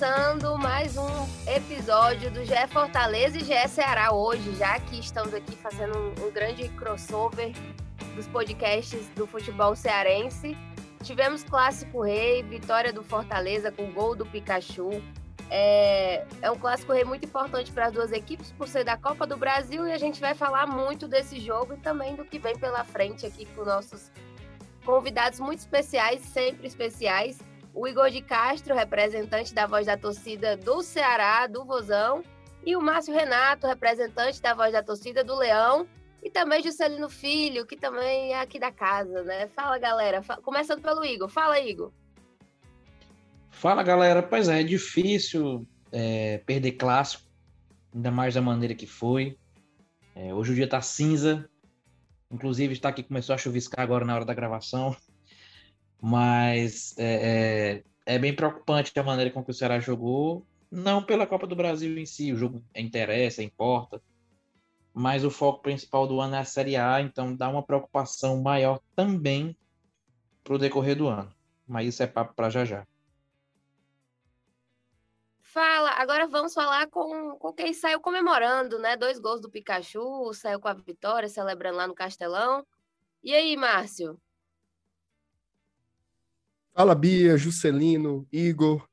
Começando mais um episódio do GE Fortaleza e GE Ceará hoje, já que estamos aqui fazendo um, um grande crossover dos podcasts do futebol cearense. Tivemos Clássico Rei, vitória do Fortaleza com gol do Pikachu. É, é um Clássico Rei muito importante para as duas equipes por ser da Copa do Brasil e a gente vai falar muito desse jogo e também do que vem pela frente aqui com nossos convidados muito especiais, sempre especiais o Igor de Castro, representante da voz da torcida do Ceará, do Vozão, e o Márcio Renato, representante da voz da torcida do Leão, e também Juscelino Filho, que também é aqui da casa, né? Fala, galera. Começando pelo Igor. Fala, Igor. Fala, galera. Pois é, é difícil é, perder clássico, ainda mais da maneira que foi. É, hoje o dia tá cinza, inclusive está aqui, começou a chuviscar agora na hora da gravação. Mas é, é, é, bem preocupante a maneira com que o Ceará jogou, não pela Copa do Brasil em si, o jogo interessa, importa, mas o foco principal do ano é a Série A, então dá uma preocupação maior também para o decorrer do ano. Mas isso é papo para já já. Fala, agora vamos falar com, com quem saiu comemorando, né? Dois gols do Pikachu, saiu com a vitória, celebrando lá no Castelão. E aí, Márcio? Fala, Bia, Juscelino, Igor.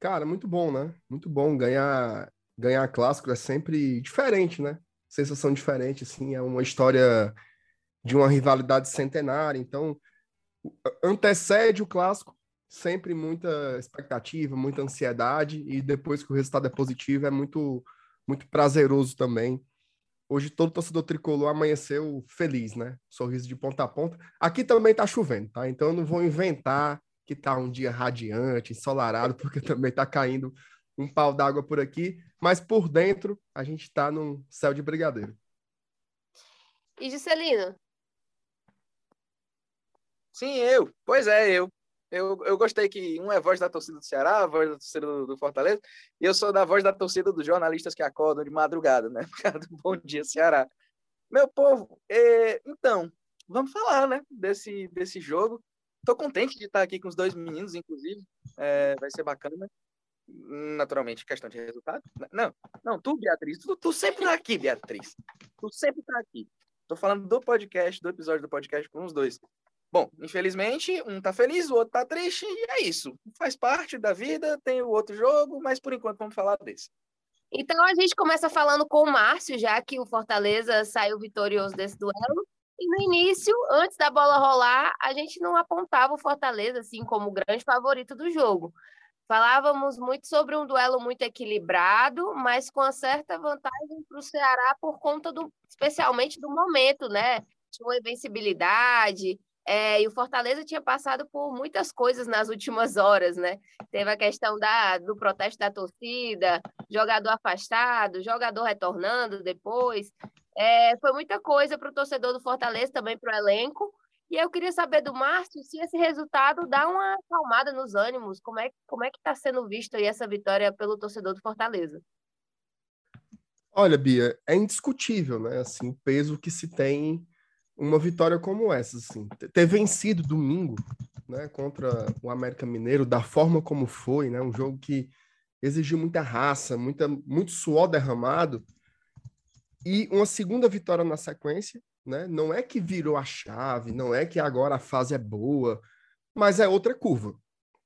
Cara, muito bom, né? Muito bom ganhar ganhar clássico é sempre diferente, né? Sensação diferente, assim, é uma história de uma rivalidade centenária, então antecede o clássico, sempre muita expectativa, muita ansiedade e depois que o resultado é positivo é muito muito prazeroso também. Hoje todo torcedor tricolor amanheceu feliz, né? Sorriso de ponta a ponta. Aqui também tá chovendo, tá? Então eu não vou inventar que está um dia radiante, ensolarado, porque também está caindo um pau d'água por aqui, mas por dentro a gente está num céu de brigadeiro. E Juscelino? Sim, eu. Pois é, eu. Eu, eu gostei que um é voz da torcida do Ceará, a voz da torcida do, do, Fortaleza, e eu sou da voz da torcida dos jornalistas que acordam de madrugada, né? Por causa do Bom Dia Ceará. Meu povo, é, então, vamos falar, né, desse, desse jogo. Tô contente de estar aqui com os dois meninos, inclusive. É, vai ser bacana. Naturalmente, questão de resultado. Não, não, tu, Beatriz, tu, tu sempre tá aqui, Beatriz. Tu sempre tá aqui. Tô falando do podcast, do episódio do podcast com os dois. Bom, infelizmente, um tá feliz, o outro tá triste, e é isso. Faz parte da vida, tem o outro jogo, mas por enquanto vamos falar desse. Então a gente começa falando com o Márcio, já que o Fortaleza saiu vitorioso desse duelo. E no início, antes da bola rolar, a gente não apontava o Fortaleza assim como o grande favorito do jogo. Falávamos muito sobre um duelo muito equilibrado, mas com uma certa vantagem para o Ceará por conta do, especialmente do momento, né? Tinha uma invencibilidade, é, e o Fortaleza tinha passado por muitas coisas nas últimas horas, né? Teve a questão da, do protesto da torcida, jogador afastado, jogador retornando depois. É, foi muita coisa para o torcedor do Fortaleza, também para o elenco. E eu queria saber do Márcio se esse resultado dá uma acalmada nos ânimos. Como é, como é que está sendo visto aí essa vitória pelo torcedor do Fortaleza? Olha, Bia, é indiscutível, né? Assim, o peso que se tem uma vitória como essa, assim. Ter vencido domingo, né, contra o América Mineiro, da forma como foi, né? Um jogo que exigiu muita raça, muita, muito suor derramado e uma segunda vitória na sequência, né? Não é que virou a chave, não é que agora a fase é boa, mas é outra curva,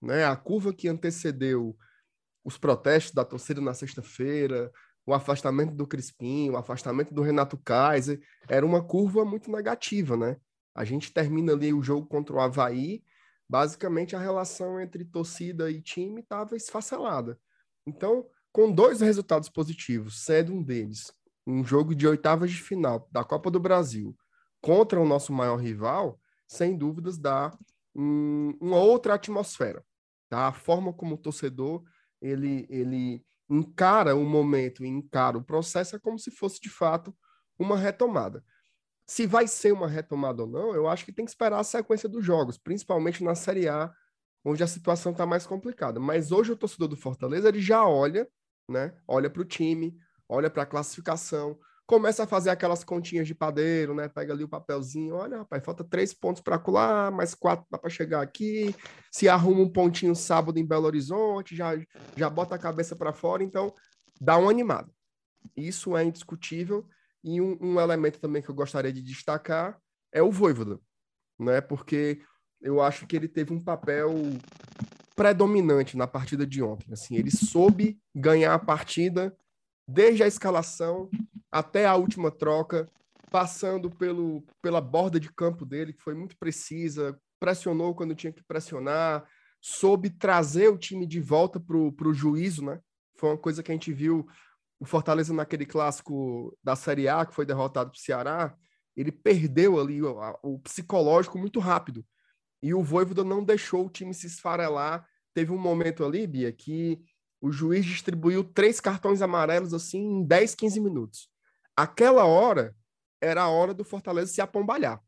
né? A curva que antecedeu os protestos da torcida na sexta-feira, o afastamento do Crispim, o afastamento do Renato Kaiser, era uma curva muito negativa, né? A gente termina ali o jogo contra o Havaí, basicamente a relação entre torcida e time estava esfacelada. Então, com dois resultados positivos, sendo um deles um jogo de oitavas de final da Copa do Brasil contra o nosso maior rival, sem dúvidas dá um, uma outra atmosfera. tá? A forma como o torcedor ele, ele encara o momento, encara o processo é como se fosse de fato uma retomada. Se vai ser uma retomada ou não, eu acho que tem que esperar a sequência dos jogos, principalmente na Série A, onde a situação está mais complicada. Mas hoje o torcedor do Fortaleza ele já olha, né? Olha para o time, olha para a classificação, começa a fazer aquelas continhas de padeiro, né? Pega ali o papelzinho, olha, rapaz, falta três pontos para colar, mais quatro para chegar aqui. Se arruma um pontinho sábado em Belo Horizonte, já, já bota a cabeça para fora, então dá uma animada. Isso é indiscutível. E um, um, elemento também que eu gostaria de destacar é o Voivoda, né? Porque eu acho que ele teve um papel predominante na partida de ontem. Assim, ele soube ganhar a partida desde a escalação até a última troca, passando pelo, pela borda de campo dele, que foi muito precisa, pressionou quando tinha que pressionar, soube trazer o time de volta para o juízo, né? Foi uma coisa que a gente viu o Fortaleza naquele clássico da Série A, que foi derrotado para o Ceará, ele perdeu ali o, o, psicológico muito rápido. E o Voivoda não deixou o time se esfarelar. Teve um momento ali, Bia, que o juiz distribuiu três cartões amarelos assim em 10, 15 minutos. Aquela hora era a hora do Fortaleza se apombalhar,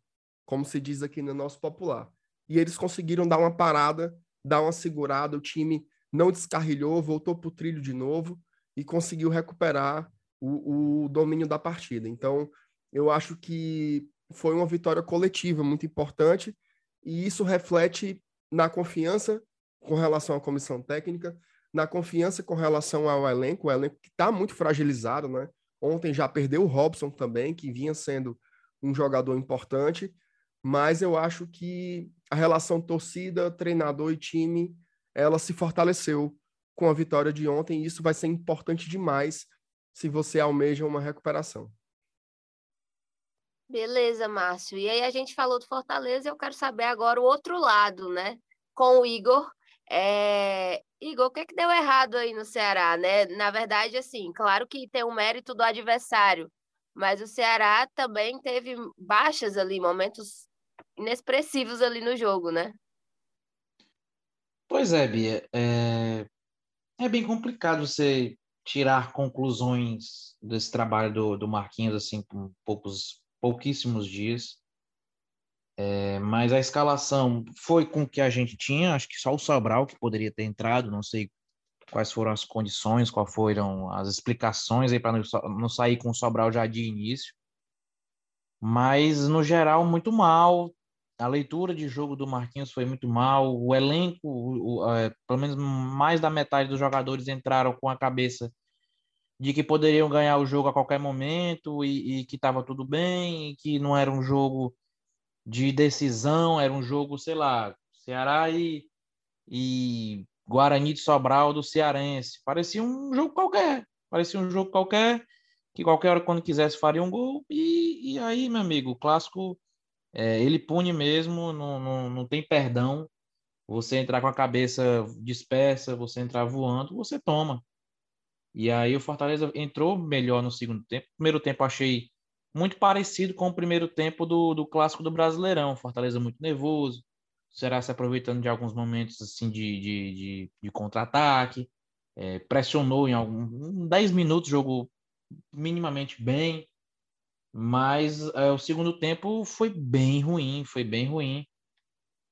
como se diz aqui no nosso popular. E eles conseguiram dar uma parada, dar uma segurada, o time não descarrilhou, voltou para o trilho de novo e conseguiu recuperar o, o domínio da partida. Então, eu acho que foi uma vitória coletiva muito importante e isso reflete na confiança com relação à comissão técnica, na confiança com relação ao elenco, o elenco que está muito fragilizado, né? Ontem já perdeu o Robson também, que vinha sendo um jogador importante, mas eu acho que a relação torcida, treinador e time, ela se fortaleceu com a vitória de ontem, e isso vai ser importante demais se você almeja uma recuperação. Beleza, Márcio. E aí a gente falou do Fortaleza, eu quero saber agora o outro lado, né? Com o Igor. É... Igor, o que, que deu errado aí no Ceará, né? Na verdade, assim, claro que tem o um mérito do adversário, mas o Ceará também teve baixas ali, momentos inexpressivos ali no jogo, né? Pois é, Bia. É é bem complicado você tirar conclusões desse trabalho do, do Marquinhos assim com poucos pouquíssimos dias. É, mas a escalação foi com o que a gente tinha, acho que só o Sobral que poderia ter entrado, não sei quais foram as condições, quais foram as explicações aí para não, sair com o Sobral já de início. Mas no geral muito mal, a leitura de jogo do Marquinhos foi muito mal, o elenco, o, o, é, pelo menos mais da metade dos jogadores entraram com a cabeça de que poderiam ganhar o jogo a qualquer momento e, e que estava tudo bem, que não era um jogo de decisão, era um jogo, sei lá, Ceará e, e Guarani de Sobral do Cearense. Parecia um jogo qualquer, parecia um jogo qualquer, que qualquer hora quando quisesse faria um gol, e, e aí, meu amigo, o clássico é, ele pune mesmo, não, não, não tem perdão. Você entrar com a cabeça dispersa, você entrar voando, você toma. E aí o Fortaleza entrou melhor no segundo tempo. Primeiro tempo achei muito parecido com o primeiro tempo do, do clássico do Brasileirão. Fortaleza muito nervoso, será se aproveitando de alguns momentos assim de, de, de, de contra-ataque, é, pressionou em alguns 10 minutos, jogou minimamente bem, mas é, o segundo tempo foi bem ruim, foi bem ruim.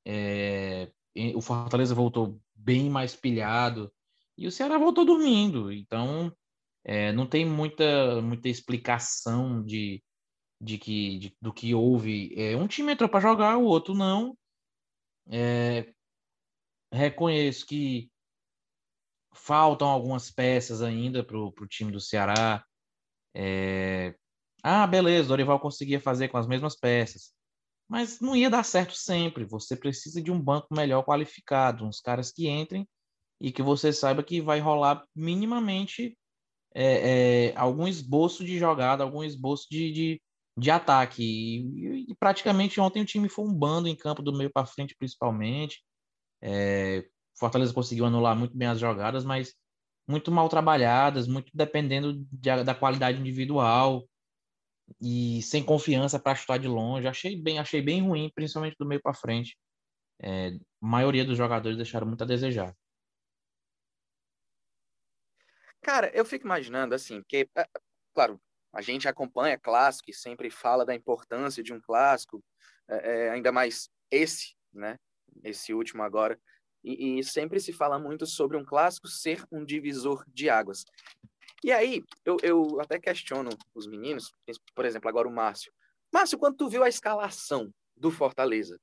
É, o Fortaleza voltou bem mais pilhado e o Ceará voltou dormindo. Então, é, não tem muita, muita explicação de, de que, de, do que houve. É, um time entrou para jogar, o outro não. É, reconheço que faltam algumas peças ainda para o time do Ceará. É, ah, beleza, Dorival conseguia fazer com as mesmas peças. Mas não ia dar certo sempre. Você precisa de um banco melhor qualificado, uns caras que entrem e que você saiba que vai rolar minimamente é, é, algum esboço de jogada, algum esboço de, de, de ataque. E, e, praticamente ontem o time foi um bando em campo do meio para frente, principalmente. É, Fortaleza conseguiu anular muito bem as jogadas, mas muito mal trabalhadas, muito dependendo de, da qualidade individual e sem confiança para chutar de longe. Achei bem, achei bem ruim, principalmente do meio para frente. É, a maioria dos jogadores deixaram muito a desejar. Cara, eu fico imaginando assim, que é, claro, a gente acompanha clássico e sempre fala da importância de um clássico, é, é, ainda mais esse, né? Esse último agora. E, e, sempre se fala muito sobre um clássico ser um divisor de águas. E aí, eu, eu até questiono os meninos, por exemplo, agora o Márcio. Márcio, quando tu viu a escalação do Fortaleza,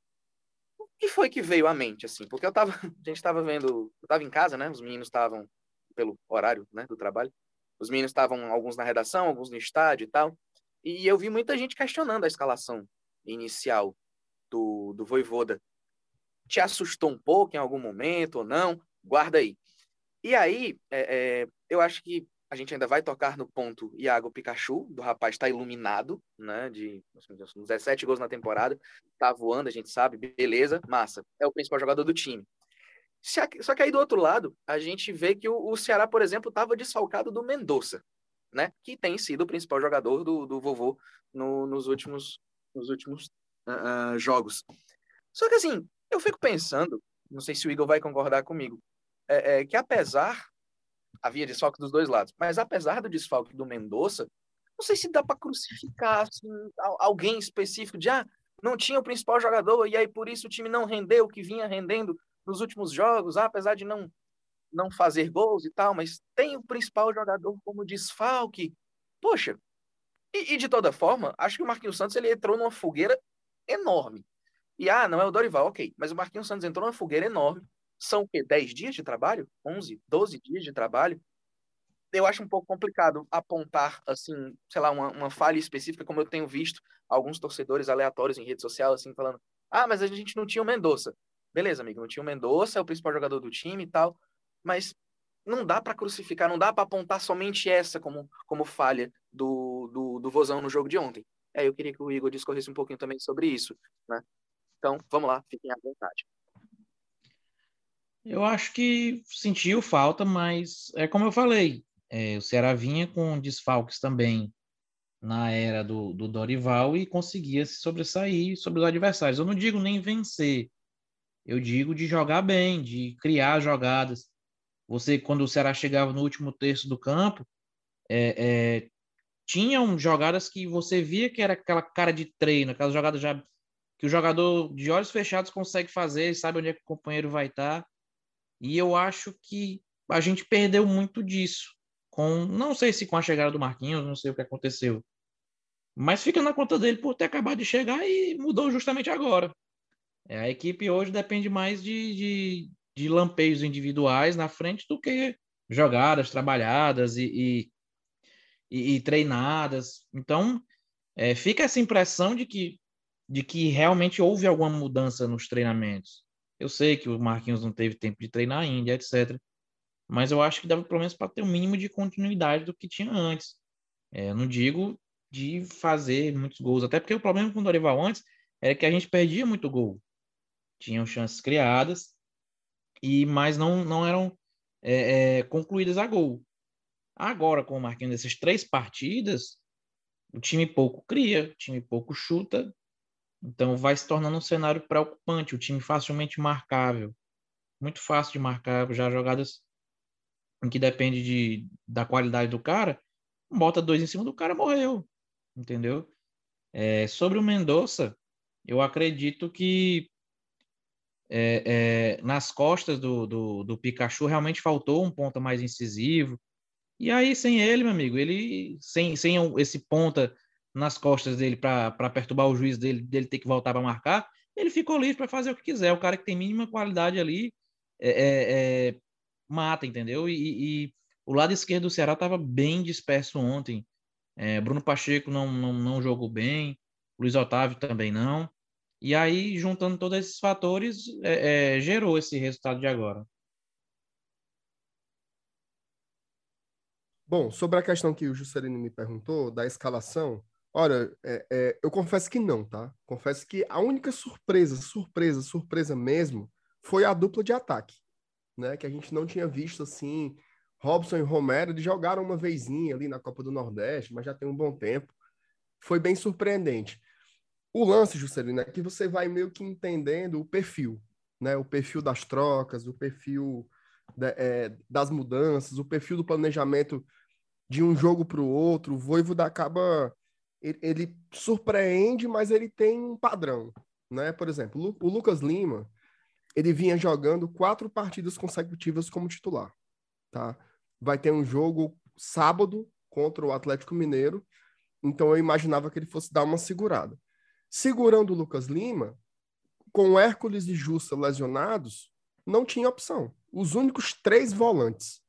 o que foi que veio à mente, assim? Porque eu tava, a gente estava vendo, eu tava em casa, né? Os meninos estavam pelo horário, né, do trabalho. Os meninos estavam alguns na redação, alguns no estádio e tal. E eu vi muita gente questionando a escalação inicial do, do Voivoda. Te assustou um pouco em algum momento ou não? Guarda aí. E aí, é, é, eu acho que a gente ainda vai tocar no ponto Iago Pikachu, do rapaz está iluminado, né? De 17 gols na temporada, tá voando, a gente sabe, beleza, massa. É o principal jogador do time. Só que aí do outro lado, a gente vê que o, Ceará, por exemplo, estava desfalcado do Mendonça, né? Que tem sido o principal jogador do, do vovô no, nos últimos, nos últimos uh, jogos. Só que assim, eu fico pensando, não sei se o Igor vai concordar comigo, é, é, que apesar havia desfalque dos dois lados, mas apesar do desfalque do Mendonça, não sei se dá para crucificar assim, alguém específico de ah, não tinha o principal jogador e aí por isso o time não rendeu o que vinha rendendo nos últimos jogos, ah, apesar de não não fazer gols e tal, mas tem o principal jogador como desfalque. Poxa, e, e, de toda forma, acho que o Marquinhos Santos ele entrou numa fogueira enorme. E ah, não é o Dorival, ok, mas o Marquinhos Santos entrou numa fogueira enorme. São o quê? 10 dias de trabalho? 11, 12 dias de trabalho? Eu acho um pouco complicado apontar, assim, sei lá, uma, uma falha específica, como eu tenho visto alguns torcedores aleatórios em rede social, assim, falando: ah, mas a gente não tinha o Mendonça. Beleza, amigo, tinha o Mendonça, é o principal jogador do time e tal, mas não dá para crucificar, não dá para apontar somente essa como, como falha do, do, do Vozão no jogo de ontem. É, eu queria que o Igor discorresse um pouquinho também sobre isso, né? Então, vamos lá, fiquem à vontade. Eu acho que sentiu falta, mas é como eu falei, é, o Ceará vinha com desfalques também na era do, do Dorival e conseguia se sobressair sobre os adversários. Eu não digo nem vencer, eu digo de jogar bem, de criar jogadas. Você, quando o Ceará chegava no último terço do campo, é, é, tinham jogadas que você via que era aquela cara de treino, aquelas jogadas já que o jogador de olhos fechados consegue fazer, sabe onde é que o companheiro vai estar. E eu acho que a gente perdeu muito disso. Com, não sei se com a chegada do Marquinhos, não sei o que aconteceu. Mas fica na conta dele por ter acabado de chegar e mudou justamente agora. É, a equipe hoje depende mais de, de, de, lampejos individuais na frente do que jogadas trabalhadas e, e, e, treinadas. Então, é, fica essa impressão de que, de que realmente houve alguma mudança nos treinamentos. Eu sei que o Marquinhos não teve tempo de treinar ainda, etc. Mas eu acho que dava pelo menos para ter um mínimo de continuidade do que tinha antes. É, não digo de fazer muitos gols, até porque o problema com o Dorival antes era que a gente perdia muito gol tinham chances criadas, e mas não, não eram é, é, concluídas a gol. Agora, com o Marquinhos dessas três partidas, o time pouco cria, o time pouco chuta, então vai se tornando um cenário preocupante, o time facilmente marcável, muito fácil de marcar, já jogadas em que depende de, da qualidade do cara, bota dois em cima do cara, morreu, entendeu? É, sobre o Mendonça, eu acredito que é, é, nas costas do, do, do, Pikachu realmente faltou um ponta mais incisivo. E aí, sem ele, meu amigo, ele sem, sem esse ponta nas costas dele para perturbar o juiz dele, dele ter que voltar para marcar, ele ficou livre para fazer o que quiser. O cara que tem mínima qualidade ali é, é, é mata, entendeu? E, e, o lado esquerdo do Ceará estava bem disperso ontem. É, Bruno Pacheco não, não, não jogou bem, Luiz Otávio também não. E aí, juntando todos esses fatores, é, é, gerou esse resultado de agora. Bom, sobre a questão que o Juscelino me perguntou, da escalação, olha, é, é, eu confesso que não, tá? Confesso que a única surpresa, surpresa, surpresa mesmo, foi a dupla de ataque, né? Que a gente não tinha visto, assim, Robson e Romero, eles jogaram uma vezinha ali na Copa do Nordeste, mas já tem um bom tempo. Foi bem surpreendente. O lance, Juscelino, é que você vai meio que entendendo o perfil, né? O perfil das trocas, o perfil é, das mudanças, o perfil do planejamento de um jogo para o outro, o Voivoda acaba ele, ele, surpreende, mas ele tem um padrão, né? Por exemplo, o Lucas Lima, ele vinha jogando quatro partidas consecutivas como titular, tá? Vai ter um jogo sábado contra o Atlético Mineiro, então eu imaginava que ele fosse dar uma segurada. Segurando o Lucas Lima, com Hércules e Justa lesionados, não tinha opção. Os únicos três volantes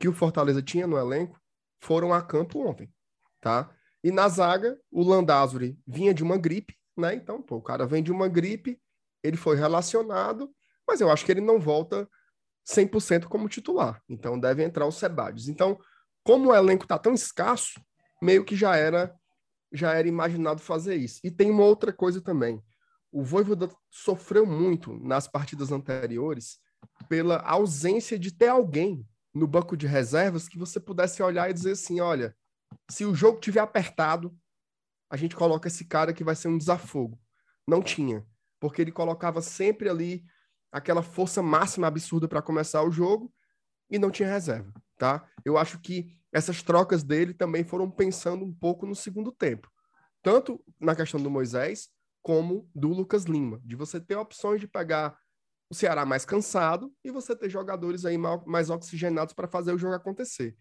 que o Fortaleza tinha no elenco foram a campo ontem, tá? E na zaga, o Landázuri vinha de uma gripe, né? Então, pô, o cara vem de uma gripe, ele foi relacionado, mas eu acho que ele não volta 100% como titular. Então, deve entrar o Sebades. Então, como o elenco tá tão escasso, meio que já era já era imaginado fazer isso. E tem uma outra coisa também. O Voivoda sofreu muito nas partidas anteriores pela ausência de ter alguém no banco de reservas que você pudesse olhar e dizer assim, olha, se o jogo tiver apertado, a gente coloca esse cara que vai ser um desafogo. Não tinha, porque ele colocava sempre ali aquela força máxima absurda para começar o jogo e não tinha reserva, tá? Eu acho que essas trocas dele também foram pensando um pouco no segundo tempo, tanto na questão do Moisés como do Lucas Lima, de você ter opções de pegar o Ceará mais cansado e você ter jogadores aí mais oxigenados para fazer o jogo acontecer.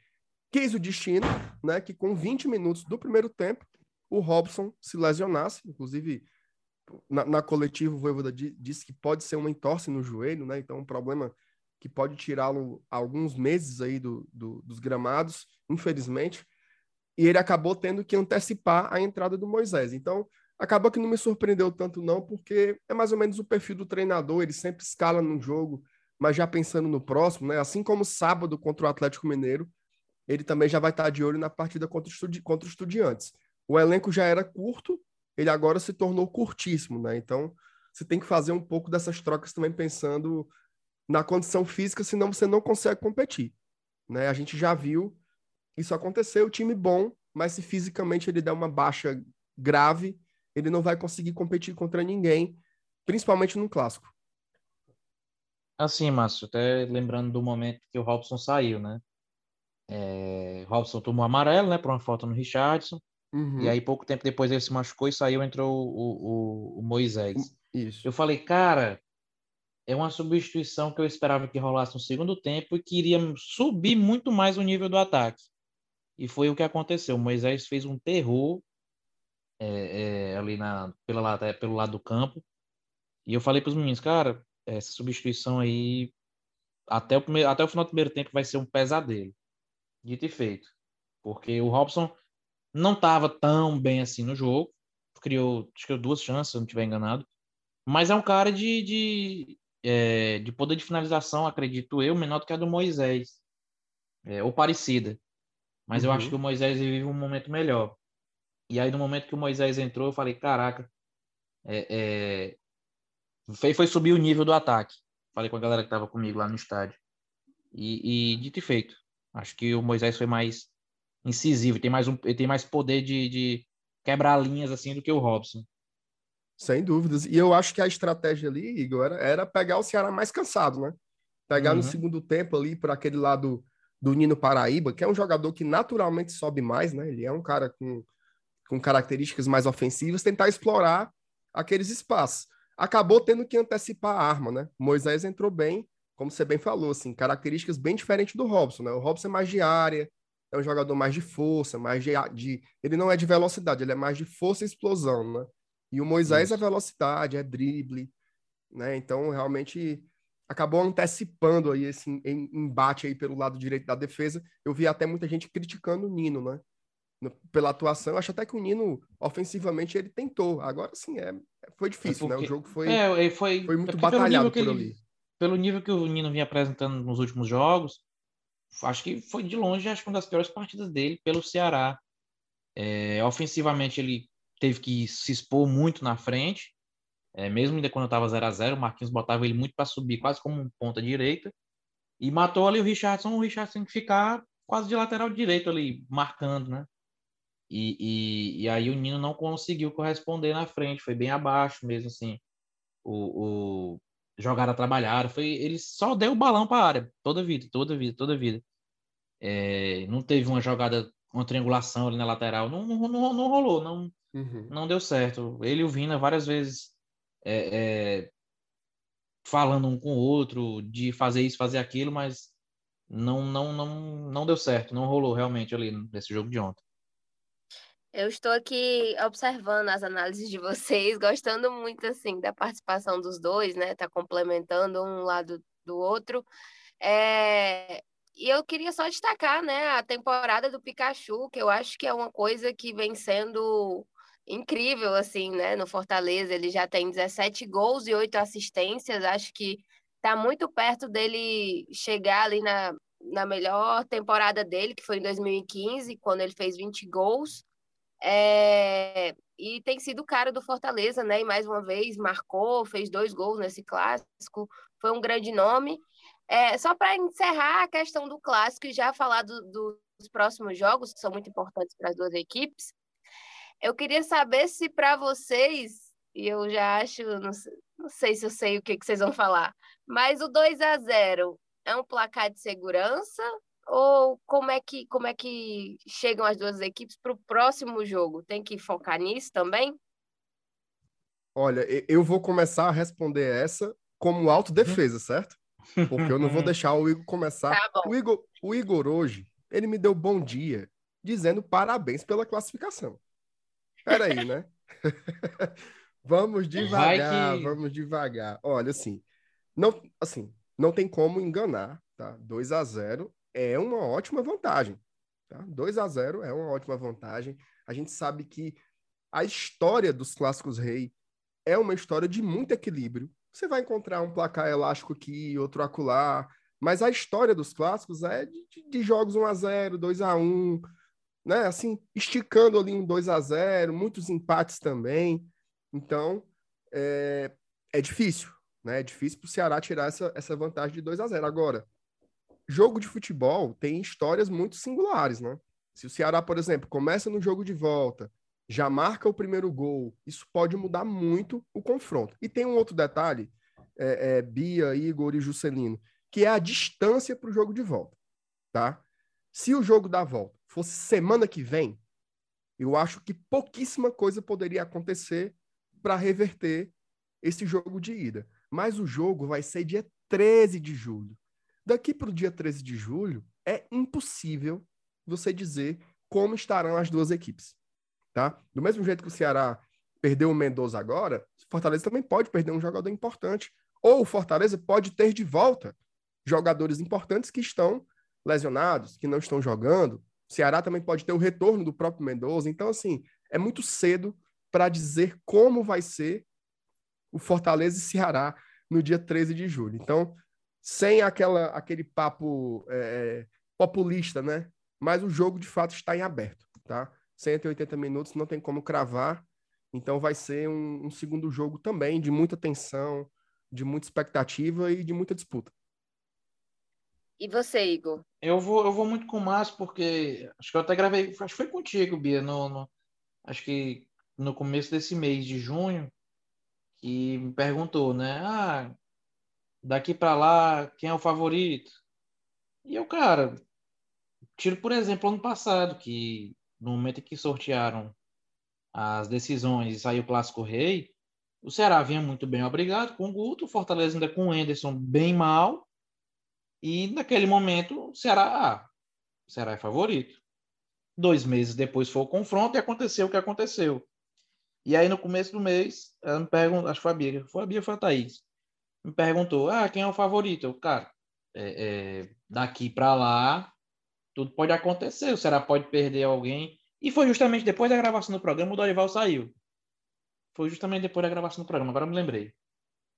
Quis o destino, né, que com 20 minutos do primeiro tempo, o Robson se lesionasse, inclusive na, na coletiva o Voivoda disse que pode ser uma entorse no joelho, né, então um problema que pode tirá-lo alguns meses aí do, do, dos gramados, infelizmente, e ele acabou tendo que antecipar a entrada do Moisés. Então, acabou que não me surpreendeu tanto não, porque é mais ou menos o perfil do treinador, ele sempre escala no jogo, mas já pensando no próximo, né? Assim como sábado contra o Atlético Mineiro, ele também já vai estar de olho na partida contra, estudi contra os estudiantes. O elenco já era curto, ele agora se tornou curtíssimo, né? Então, você tem que fazer um pouco dessas trocas também pensando na condição física, senão você não consegue competir. Né? A gente já viu isso acontecer, o time bom, mas se fisicamente ele der uma baixa grave, ele não vai conseguir competir contra ninguém, principalmente no clássico. Assim, Márcio, até lembrando do momento que o Robson saiu, né? É, Robson tomou amarelo, né, por uma falta no Richardson. Uhum. E aí, pouco tempo depois, ele se machucou e saiu, entrou o, o, o Moisés. Isso. Eu falei, cara, é uma substituição que eu esperava que rolasse no segundo tempo e que iria subir muito mais o nível do ataque. E foi o que aconteceu. O Moisés fez um terror é, é, ali na, pela, pelo lado do campo. E eu falei para os meninos, cara, essa substituição aí, até o, primeiro, até o final do primeiro tempo, vai ser um pesadelo. Dito e feito. Porque o Robson não estava tão bem assim no jogo. Criou, acho que duas chances, se eu não estiver enganado. Mas é um cara de, de, é, de poder de finalização, acredito eu, menor do que a do Moisés. É, ou parecida. Mas uhum. eu acho uhum. que o Moisés vive um momento melhor. E aí, no momento que o Moisés entrou, eu falei: caraca, é, é... Foi, foi subir o nível do ataque. Falei com a galera que estava comigo lá no estádio. E, e dito e feito. Acho que o Moisés foi mais incisivo, tem mais um, ele tem mais poder de, de quebrar linhas assim do que o Robson. Sem dúvidas. E eu acho que a estratégia ali, Igor, era, era pegar o Ceará mais cansado, né? Pegar uhum. no segundo tempo ali por aquele lado do Nino Paraíba, que é um jogador que naturalmente sobe mais, né? Ele é um cara com, com características mais ofensivas, tentar explorar aqueles espaços. Acabou tendo que antecipar a arma, né? Moisés entrou bem, como você bem falou, assim, características bem diferentes do Robson, né? O Robson é mais de área, é um jogador mais de força, mais de, de ele não é de velocidade, ele é mais de força e explosão, né? E o Moisés é Isso. é velocidade, é drible, né? Então, realmente acabou antecipando aí esse embate aí pelo lado direito da defesa. Eu vi até muita gente criticando o Nino, né? Pela atuação, acho até que o Nino, ofensivamente, ele tentou. Agora sim, é, foi difícil, é porque... né? O jogo foi, é, foi, foi muito batalhado por ele, ali pelo nível que o Nino vinha apresentando nos últimos jogos, acho que foi de longe acho que uma das piores partidas dele pelo Ceará. É, ofensivamente ele teve que se expor muito na frente, é, mesmo ainda quando estava 0 a 0 o Marquinhos botava ele muito para subir, quase como um ponta direita, e matou ali o Richardson, o Richardson que ficar quase de lateral direito ali, marcando, né? E, e, e, aí o Nino não conseguiu corresponder na frente, foi bem abaixo mesmo, assim. O, o, jogaram, trabalharam. Foi, ele só deu o balão para a área, toda vida, toda vida, toda vida. É, não teve uma jogada, uma triangulação ali na lateral, não, não, não, não rolou, não, uhum. não deu certo. Ele e o Vina várias vezes é, é, falando um com o outro, de fazer isso, fazer aquilo, mas não, não, não, não deu certo, não rolou realmente ali nesse jogo de ontem. Eu estou aqui observando as análises de vocês, gostando muito assim da participação dos dois, né? Tá complementando um lado do outro. É... E eu queria só destacar, né, a temporada do Pikachu, que eu acho que é uma coisa que vem sendo incrível, assim, né, no Fortaleza. Ele já tem 17 gols e 8 assistências. Acho que está muito perto dele chegar ali na, na melhor temporada dele, que foi em 2015, quando ele fez 20 gols. É, e tem sido o cara do Fortaleza, né? E mais uma vez marcou, fez dois gols nesse clássico, foi um grande nome. É, só para encerrar a questão do clássico e já falar do, dos próximos jogos, que são muito importantes para as duas equipes, eu queria saber se para vocês, e eu já acho, não sei, não sei se eu sei o que, que vocês vão falar, mas o 2 a 0 é um placar de segurança ou como é que como é que chegam as duas equipes para o próximo jogo? Tem que focar nisso também? Olha, eu vou começar a responder essa como autodefesa, uhum. certo? Porque eu não vou deixar o Igor começar. Tá o, Igor, o Igor hoje, ele me deu bom dia, dizendo parabéns pela classificação. Peraí, né? vamos devagar, que... vamos devagar. Olha, assim, não, assim, não tem como enganar, tá? 2 a 0 é uma ótima vantagem. Tá? 2 a 0 é uma ótima vantagem. A gente sabe que a história dos clássicos rei é uma história de muito equilíbrio. Você vai encontrar um placar elástico aqui, outro acolá, mas a história dos clássicos é de, de jogos 1 a 0 2 a 1 né? Assim, esticando ali um 2 a 0 muitos empates também. Então, é, é difícil, né? É difícil para o Ceará tirar essa, essa vantagem de 2 a 0 Agora, jogo de futebol tem histórias muito singulares, né? Se o Ceará, por exemplo, começa no jogo de volta, já marca o primeiro gol, isso pode mudar muito o confronto. E tem um outro detalhe, é, é, Bia, Igor e Juscelino, que é a distância para o jogo de volta, tá? Se o jogo da volta fosse semana que vem, eu acho que pouquíssima coisa poderia acontecer para reverter esse jogo de ida. Mas o jogo vai ser dia 13 de julho. Daqui para o dia 13 de julho, é impossível você dizer como estarão as duas equipes. Tá? Do mesmo jeito que o Ceará perdeu o Mendoza agora, o Fortaleza também pode perder um jogador importante. Ou o Fortaleza pode ter de volta jogadores importantes que estão lesionados, que não estão jogando. Ceará também pode ter o retorno do próprio Mendoza. Então, assim, é muito cedo para dizer como vai ser o Fortaleza e Ceará no dia 13 de julho. Então, sem aquela, aquele papo é, populista, né? Mas o jogo de fato está em aberto, tá? 180 minutos não tem como cravar, então vai ser um, um segundo jogo também de muita tensão, de muita expectativa e de muita disputa. E você, Igor? Eu vou, eu vou muito com o Márcio, porque acho que eu até gravei, acho que foi contigo, Bia, no, no, acho que no começo desse mês de junho, que me perguntou, né? Ah, daqui para lá, quem é o favorito? E eu, cara, tiro por exemplo ano passado, que no momento em que sortearam as decisões e saiu o Clássico Rei, o Ceará vinha muito bem obrigado com o Guto, o Fortaleza ainda com o Enderson bem mal, e naquele momento o Ceará, ah, o Ceará é favorito. Dois meses depois foi o confronto e aconteceu o que aconteceu. E aí no começo do mês, ela me pergunta, acho que foi a Bia, foi a Bia, foi a Thaís me perguntou, ah, quem é o favorito? Eu, cara, é, é, daqui para lá, tudo pode acontecer. O Ceará pode perder alguém. E foi justamente depois da gravação do programa, o Dorival saiu. Foi justamente depois da gravação do programa, agora me lembrei.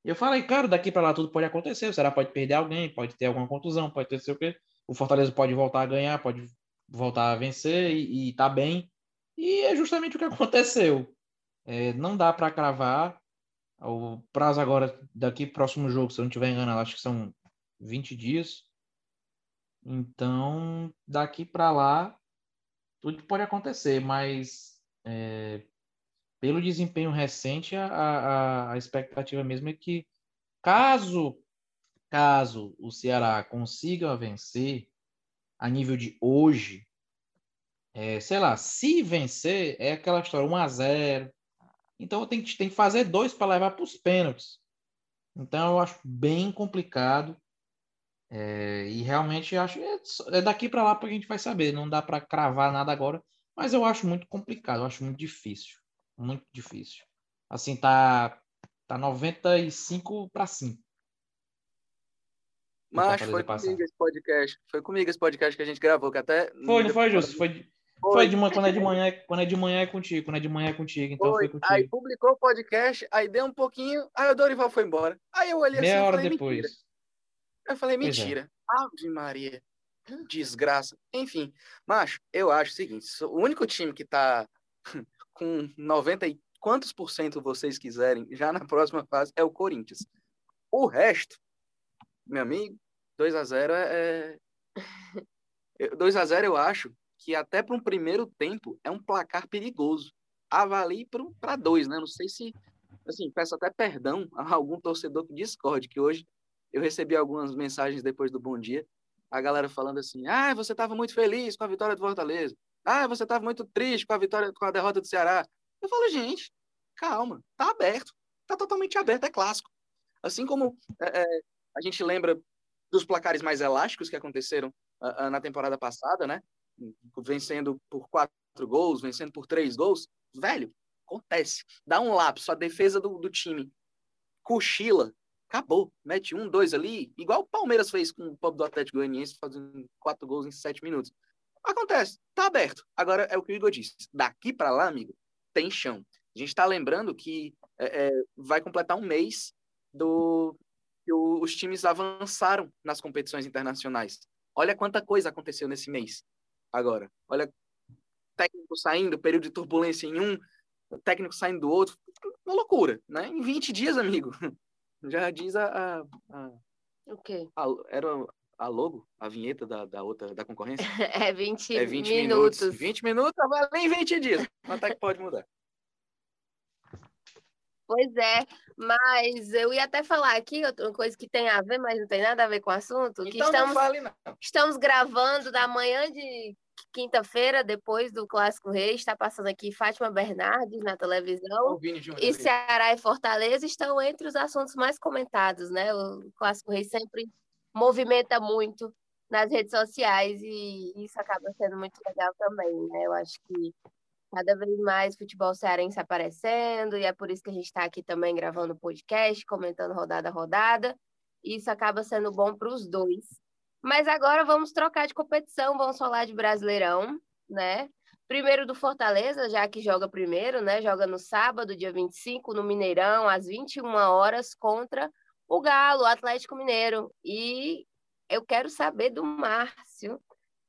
E eu falei, cara, daqui para lá tudo pode acontecer. O Ceará pode perder alguém, pode ter alguma contusão, pode ter sei o quê. O Fortaleza pode voltar a ganhar, pode voltar a vencer e, e tá bem. E é justamente o que aconteceu. É, não dá para cravar. O prazo agora, daqui próximo jogo, se eu não estiver enganado, acho que são 20 dias. Então, daqui para lá, tudo pode acontecer, mas é, pelo desempenho recente, a, a, a expectativa mesmo é que Caso, caso o Ceará consiga vencer a nível de hoje, é, sei lá, se vencer, é aquela história 1 a 0 Então tem que, tem que fazer dois para levar para os pênaltis. Então eu acho bem complicado. É, e realmente acho é, é daqui para lá para a gente vai saber. Não dá para cravar nada agora, mas eu acho muito complicado, eu acho muito difícil, muito difícil. Assim tá tá 95 para 5. Mas foi passar. comigo esse podcast. Foi comigo esse podcast que a gente gravou, que até. Foi, não foi, Justo? Foi, foi. foi de manhã, quando é de manhã, quando é de manhã é contigo, quando é de manhã é contigo, então foi, foi contigo. Aí publicou o podcast, aí deu um pouquinho, aí o Dorival foi embora. Aí eu olhei Meia assim, hora falei, depois. Mentira. Eu falei, é. mentira. Ave Maria. Desgraça. Enfim, macho, eu acho o seguinte: o único time que tá com 90 e quantos por cento vocês quiserem já na próxima fase é o Corinthians. O resto, meu amigo, 2 a 0 é 2 a 0 eu acho que até para um primeiro tempo é um placar perigoso. Avalie para dois, né? Não sei se assim, peço até perdão a algum torcedor que discorde que hoje eu recebi algumas mensagens depois do bom dia, a galera falando assim: "Ah, você estava muito feliz com a vitória do Fortaleza. Ah, você estava muito triste com a vitória com a derrota do Ceará". Eu falo: "Gente, calma, tá aberto. Tá totalmente aberto, é clássico. Assim como é, é, a gente lembra dos placares mais elásticos que aconteceram uh, uh, na temporada passada, né? Vencendo por quatro gols, vencendo por três gols. Velho, acontece. Dá um lapso, a defesa do, do time cochila, acabou. Mete um, dois ali, igual o Palmeiras fez com o pobre do Atlético Goianiense, fazendo quatro gols em sete minutos. Acontece, tá aberto. Agora é o que o Igor disse. Daqui para lá, amigo, tem chão. A gente está lembrando que é, é, vai completar um mês do que o, os times avançaram nas competições internacionais. Olha quanta coisa aconteceu nesse mês. Agora, olha técnico saindo, período de turbulência em um, técnico saindo do outro, uma loucura, né? Em 20 dias, amigo. Já diz a, a, a o quê? A, era a logo, a vinheta da, da outra da concorrência? é 20, é 20 minutos. minutos. 20 minutos, vai nem 20 dias. Quanto é que pode mudar? Pois é, mas eu ia até falar aqui outra coisa que tem a ver, mas não tem nada a ver com o assunto. Então que estamos, não fale, não. estamos gravando da manhã de quinta-feira, depois do Clássico Rei. Está passando aqui Fátima Bernardes na televisão. E Ceará e Fortaleza estão entre os assuntos mais comentados, né? O Clássico Rei sempre movimenta muito nas redes sociais e isso acaba sendo muito legal também, né? Eu acho que cada vez mais futebol cearense aparecendo, e é por isso que a gente está aqui também gravando podcast, comentando rodada a rodada. Isso acaba sendo bom para os dois. Mas agora vamos trocar de competição, vamos falar de Brasileirão, né? Primeiro do Fortaleza, já que joga primeiro, né? Joga no sábado, dia 25, no Mineirão, às 21 horas, contra o Galo, o Atlético Mineiro. E eu quero saber do Márcio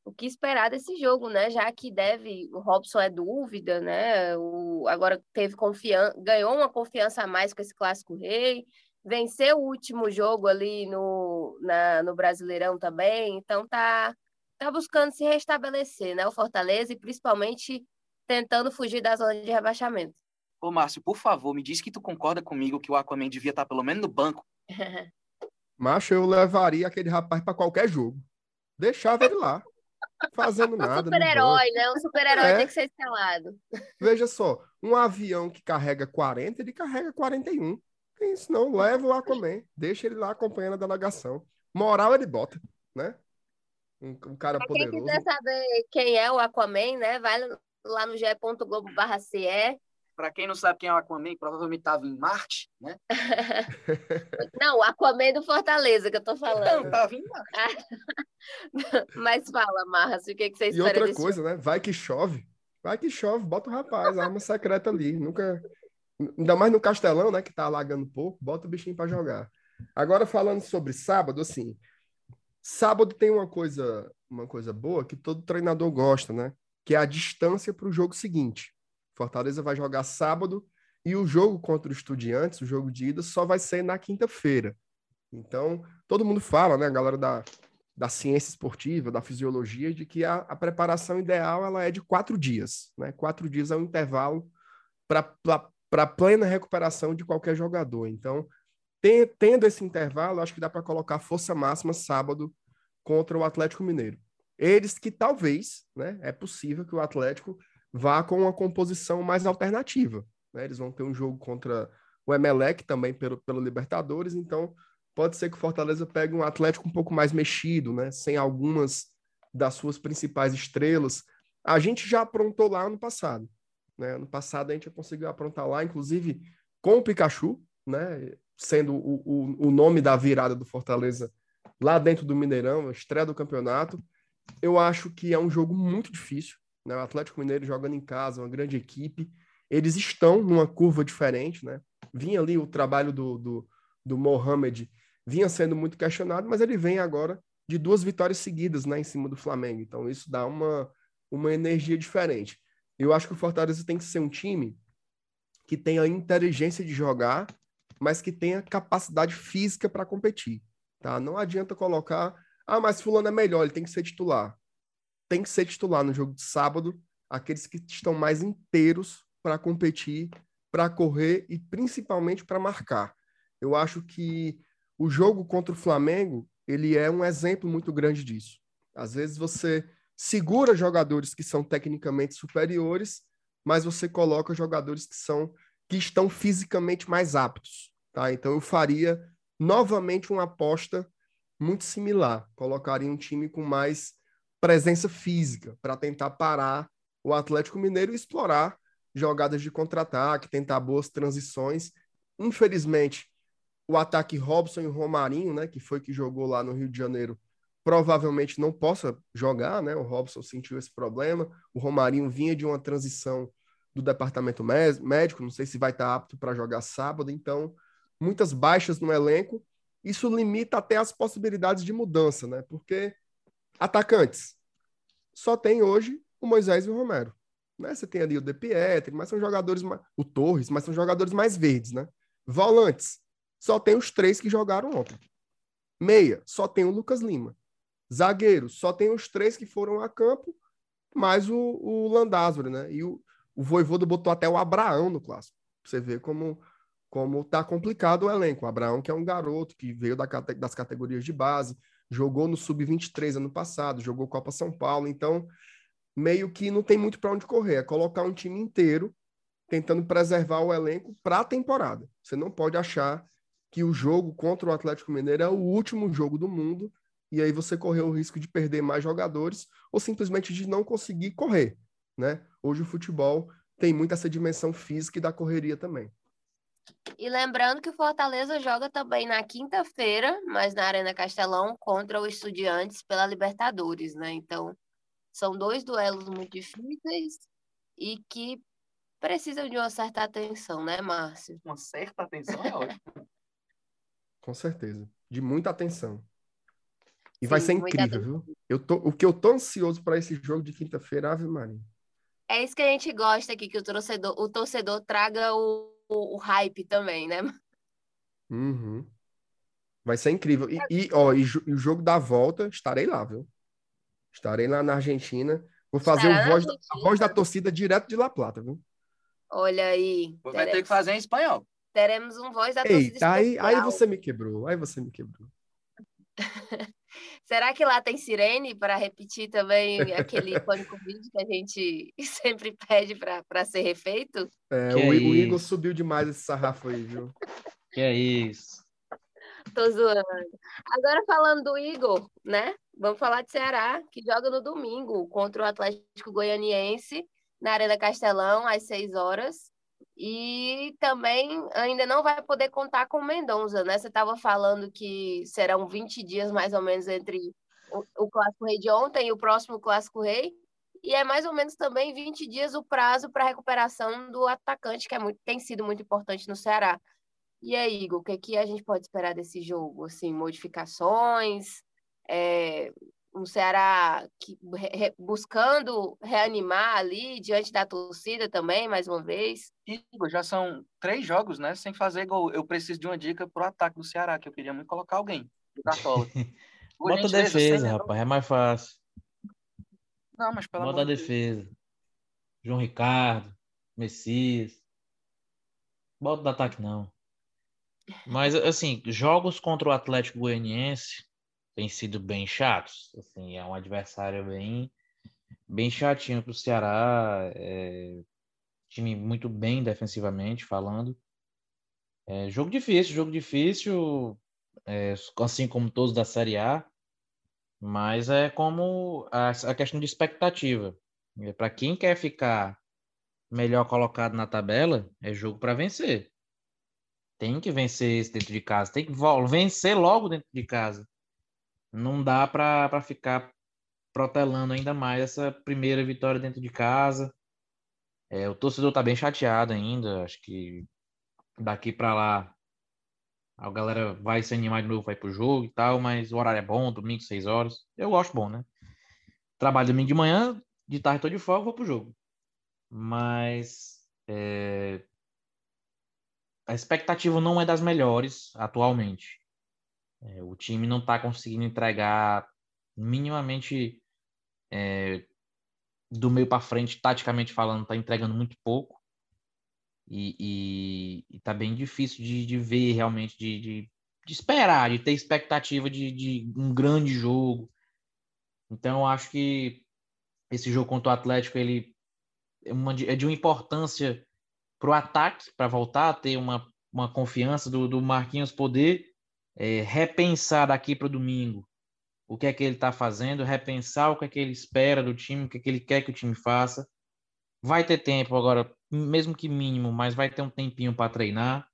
o que esperar desse jogo, né? Já que deve, o Robson é dúvida, né? O, agora teve confiança, ganhou uma confiança a mais com esse clássico rei, venceu o último jogo ali no, na, no Brasileirão também, então tá, tá buscando se restabelecer, né? O Fortaleza e principalmente tentando fugir da zona de rebaixamento. Ô, Márcio, por favor, me diz que tu concorda comigo que o Aquaman devia estar pelo menos no banco. Macho, eu levaria aquele rapaz para qualquer jogo. Deixava ele lá fazendo nada. Um super-herói, né? Um super-herói é. tem que ser escalado. Veja só, um avião que carrega 40, ele carrega 41. Tem isso não, leva o Aquaman, deixa ele lá acompanhando a delegação. Moral ele bota, né? Um, um cara pra poderoso. Quem quiser saber quem é o Aquaman, né? Vai lá no ge.globo.ce para quem não sabe quem é o Aquaman, provavelmente estava em Marte, né? não, o Aquaman do Fortaleza que eu tô falando. Não, estava em Marte. Mas fala, Márcio, o que, que você espera E outra coisa, jogo? né? Vai que chove. Vai que chove, bota o rapaz, arma secreta ali. Nunca. Ainda mais no Castelão, né? Que tá alagando pouco, bota o bichinho para jogar. Agora, falando sobre sábado, assim. Sábado tem uma coisa, uma coisa boa que todo treinador gosta, né? Que é a distância para o jogo seguinte. Fortaleza vai jogar sábado e o jogo contra o Estudiantes, o jogo de ida, só vai ser na quinta-feira. Então, todo mundo fala, né, a galera da, da ciência esportiva, da fisiologia, de que a, a preparação ideal ela é de quatro dias. Né? Quatro dias é um intervalo para plena recuperação de qualquer jogador. Então, tendo esse intervalo, acho que dá para colocar força máxima sábado contra o Atlético Mineiro. Eles que talvez, né, é possível que o Atlético vá com uma composição mais alternativa. Né? Eles vão ter um jogo contra o Emelec também pelo, pelo Libertadores, então pode ser que o Fortaleza pegue um Atlético um pouco mais mexido, né? sem algumas das suas principais estrelas. A gente já aprontou lá ano passado. Né? Ano passado a gente conseguiu aprontar lá, inclusive com o Pikachu, né? sendo o, o, o nome da virada do Fortaleza lá dentro do Mineirão, estreia do campeonato. Eu acho que é um jogo muito difícil. Né? O Atlético Mineiro jogando em casa, uma grande equipe. Eles estão numa curva diferente, né? Vinha ali o trabalho do, do, do Mohamed, vinha sendo muito questionado, mas ele vem agora de duas vitórias seguidas né, em cima do Flamengo. Então isso dá uma, uma energia diferente. Eu acho que o Fortaleza tem que ser um time que tenha inteligência de jogar, mas que tenha capacidade física para competir. Tá? Não adianta colocar, ah, mas fulano é melhor, ele tem que ser titular. Tem que ser titular no jogo de sábado, aqueles que estão mais inteiros para competir, para correr e principalmente para marcar. Eu acho que o jogo contra o Flamengo, ele é um exemplo muito grande disso. Às vezes você segura jogadores que são tecnicamente superiores, mas você coloca jogadores que são que estão fisicamente mais aptos, tá? Então eu faria novamente uma aposta muito similar, colocaria um time com mais presença física para tentar parar o Atlético Mineiro e explorar jogadas de contra-ataque, tentar boas transições. Infelizmente, o ataque Robson e Romarinho, né, que foi que jogou lá no Rio de Janeiro, provavelmente não possa jogar, né? O Robson sentiu esse problema. O Romarinho vinha de uma transição do departamento médico, não sei se vai estar apto para jogar sábado, então muitas baixas no elenco. Isso limita até as possibilidades de mudança, né? Porque atacantes só tem hoje o Moisés e o Romero. Né? Você tem ali o De Pietri, mas são jogadores mais... o Torres, mas são jogadores mais verdes, né? Volantes, só tem os três que jogaram ontem. Meia, só tem o Lucas Lima. Zagueiro, só tem os três que foram a campo, mais o, o Landázuri, né? E o, o Voivoda botou até o Abraão no clássico. Você vê como como tá complicado o elenco. O Abraão, que é um garoto que veio da, das categorias de base, jogou no Sub-23 ano passado, jogou Copa São Paulo, então meio que não tem muito para onde correr. É colocar um time inteiro tentando preservar o elenco para a temporada. Você não pode achar que o jogo contra o Atlético Mineiro é o último jogo do mundo e aí você correu o risco de perder mais jogadores ou simplesmente de não conseguir correr, né? Hoje o futebol tem muito essa dimensão física e da correria também. E lembrando que o Fortaleza joga também na quinta-feira, mas na Arena Castelão, contra o Estudiantes pela Libertadores, né? Então, são dois duelos muito difíceis e que precisam de uma certa atenção, né, Márcio? Uma certa atenção é ótimo. Com certeza. De muita atenção. E Sim, vai ser incrível, viu? Eu tô, o que eu tô ansioso para esse jogo de quinta-feira, Ave Maria. É isso que a gente gosta aqui, que o torcedor, o torcedor traga o, o, o hype também, né? Uhum. Vai ser incrível. E, e ó, e, e, o jogo da volta, estarei lá, viu? Estarei lá na Argentina. Vou fazer o voz, a voz da torcida direto de La Plata, viu? Olha aí. Vai ter que fazer em espanhol. Teremos um voz da torcida Eita, aí, aí você me quebrou. Aí você me quebrou. Será que lá tem sirene para repetir também aquele pânico vídeo que a gente sempre pede para ser refeito? É, o, é o Igor subiu demais esse sarrafo aí, viu? Que é isso. Tô zoando. Agora falando do Igor, né? Vamos falar de Ceará, que joga no domingo contra o Atlético Goianiense na Arena Castelão, às 6 horas. E também ainda não vai poder contar com Mendonça, né? Você estava falando que serão 20 dias mais ou menos entre o, o Clássico Rei de ontem e o próximo Clássico Rei. E é mais ou menos também 20 dias o prazo para recuperação do atacante, que é muito, tem sido muito importante no Ceará. E aí, Igor, o que, que a gente pode esperar desse jogo? Assim, modificações, é, um Ceará que, re, buscando reanimar ali diante da torcida também, mais uma vez. Igor, já são três jogos, né? Sem fazer gol. Eu preciso de uma dica pro ataque do Ceará, que eu queria muito colocar alguém do Cartola. Bota a defesa, rapaz, é mais fácil. Não, mas pelo Bota a defesa. João Ricardo, Messias. Bota do ataque, não. Mas, assim, jogos contra o Atlético Goianiense têm sido bem chatos. Assim, é um adversário bem, bem chatinho para o Ceará. É, time muito bem defensivamente falando. É, jogo difícil, jogo difícil, é, assim como todos da Série A, mas é como a, a questão de expectativa. Para quem quer ficar melhor colocado na tabela, é jogo para vencer. Tem que vencer esse dentro de casa, tem que vencer logo dentro de casa. Não dá para ficar protelando ainda mais essa primeira vitória dentro de casa. É, o torcedor está bem chateado ainda. Acho que daqui para lá a galera vai se animar de novo, vai pro jogo e tal, mas o horário é bom, domingo, 6 horas. Eu gosto bom, né? Trabalho domingo de manhã, de tarde tô de folga, vou pro jogo. Mas é... a expectativa não é das melhores atualmente. É, o time não está conseguindo entregar minimamente é, do meio para frente, taticamente falando, está entregando muito pouco. E, e, e tá bem difícil de, de ver realmente, de, de, de, esperar, de ter expectativa de, de um grande jogo. Então, eu acho que esse jogo contra o Atlético ele é, uma, é de uma importância para o ataque, para voltar a ter uma, uma confiança do, do Marquinhos poder é, repensar daqui para o domingo o que é que ele está fazendo, repensar o que é que ele espera do time, o que é que ele quer que o time faça. Vai ter tempo agora, mesmo que mínimo, mas vai ter um tempinho para treinar.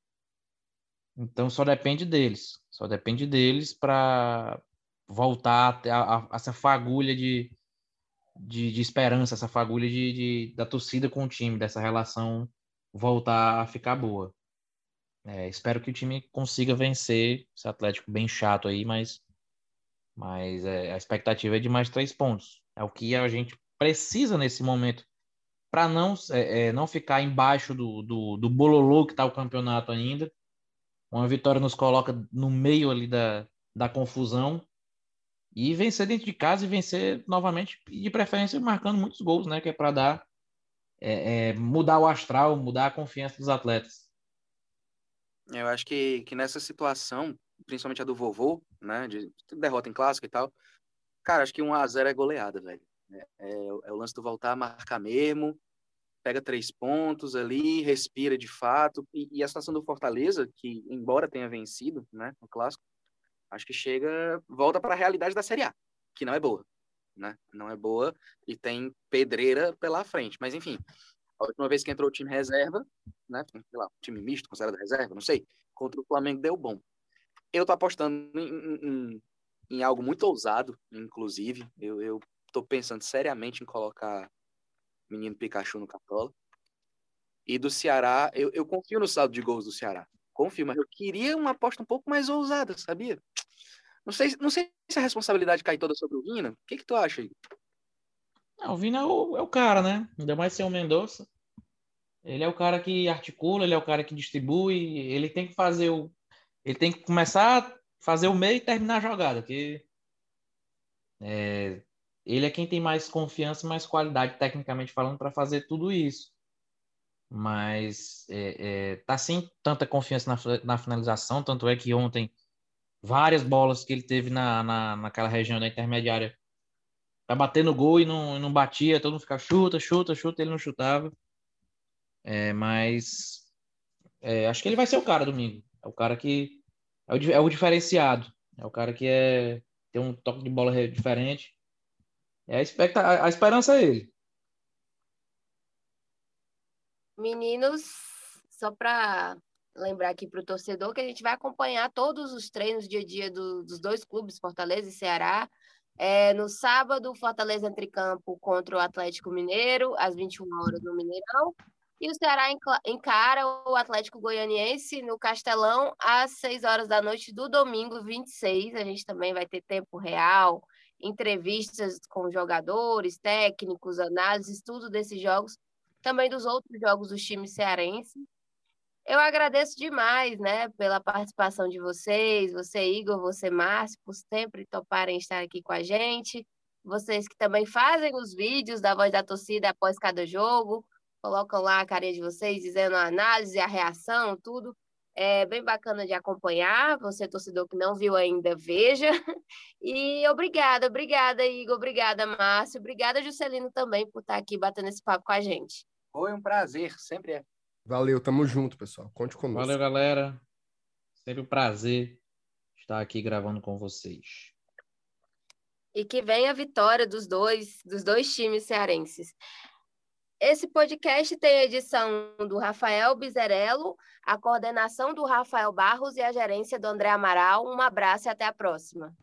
Então só depende deles, só depende deles para voltar a, a, a, essa fagulha de, de, de, esperança, essa fagulha de, de, da torcida com o time, dessa relação voltar a ficar boa. É, espero que o time consiga vencer esse Atlético bem chato aí, mas mas é, a expectativa é de mais três pontos. É o que a gente precisa nesse momento para não, é, é, não ficar embaixo do, do, do bololô que está o campeonato ainda. Uma vitória nos coloca no meio ali da, da confusão e vencer dentro de casa e vencer novamente, e de preferência marcando muitos gols, né? Que é para dar é, é, mudar o astral, mudar a confiança dos atletas. Eu acho que, que nessa situação principalmente a do vovô, né? De derrota em clássico e tal. Cara, acho que 1 a 0 é goleada, velho. É, é, é, o lance do voltar a marcar mesmo, pega três pontos ali, respira de fato. E, e, a situação do Fortaleza, que embora tenha vencido, né, no clássico, acho que chega, volta para a realidade da Série A, que não é boa, né? Não é boa e tem pedreira pela frente. Mas enfim, a última vez que entrou o time reserva, né, sei lá, time misto, considerado reserva, não sei, contra o Flamengo deu bom. Eu tô apostando em, em, em algo muito ousado, inclusive. Eu, eu tô pensando seriamente em colocar menino Pikachu no Cartola. E do Ceará, eu, eu confio no saldo de gols do Ceará. Confio, mas eu queria uma aposta um pouco mais ousada, sabia? Não sei, não sei se a responsabilidade cai toda sobre o Vina. O que, que tu acha aí? Não, o Vina é o, é o cara, né? Ainda mais ser o Mendonça. Ele é o cara que articula, ele é o cara que distribui, ele tem que fazer o, ele tem que começar a fazer o meio e terminar a jogada, que é, ele é quem tem mais confiança mais qualidade, tecnicamente falando, para fazer tudo isso. Mas é, é, tá sem tanta confiança na, na, finalização, tanto é que ontem várias bolas que ele teve na, na, naquela região da intermediária bater no gol e não, não batia, todo mundo ficava chuta, chuta, chuta, ele não chutava. É, mas é, acho que ele vai ser o cara domingo. É o cara que é o, é o diferenciado. É o cara que é, tem um toque de bola diferente. É a, expecta, a, a esperança é ele. Meninos, só para lembrar aqui para o torcedor que a gente vai acompanhar todos os treinos dia a dia do, dos dois clubes, Fortaleza e Ceará. É, no sábado, Fortaleza entre campo contra o Atlético Mineiro, às 21 horas no Mineirão. E o Ceará encara o Atlético Goianiense no Castelão às 6 horas da noite do domingo 26. A gente também vai ter tempo real, entrevistas com jogadores, técnicos, análises, tudo desses jogos, também dos outros jogos dos times cearenses. Eu agradeço demais, né, pela participação de vocês, você, Igor, você, Márcio, por sempre toparem estar aqui com a gente. Vocês que também fazem os vídeos da Voz da Torcida após cada jogo colocam lá a carinha de vocês, dizendo a análise, a reação, tudo. é bem bacana de acompanhar. Você, torcedor que não viu ainda, veja. E obrigada, obrigada, Igor, obrigada, Márcio, obrigada, Juscelino, também, por estar aqui batendo esse papo com a gente. Foi um prazer, sempre é. Valeu, tamo junto, pessoal. Conte conosco. Valeu, galera. Sempre um prazer estar aqui gravando com vocês. E que venha a vitória dos dois, dos dois times cearenses. Esse podcast tem a edição do Rafael Bizerello, a coordenação do Rafael Barros e a gerência do André Amaral. Um abraço e até a próxima.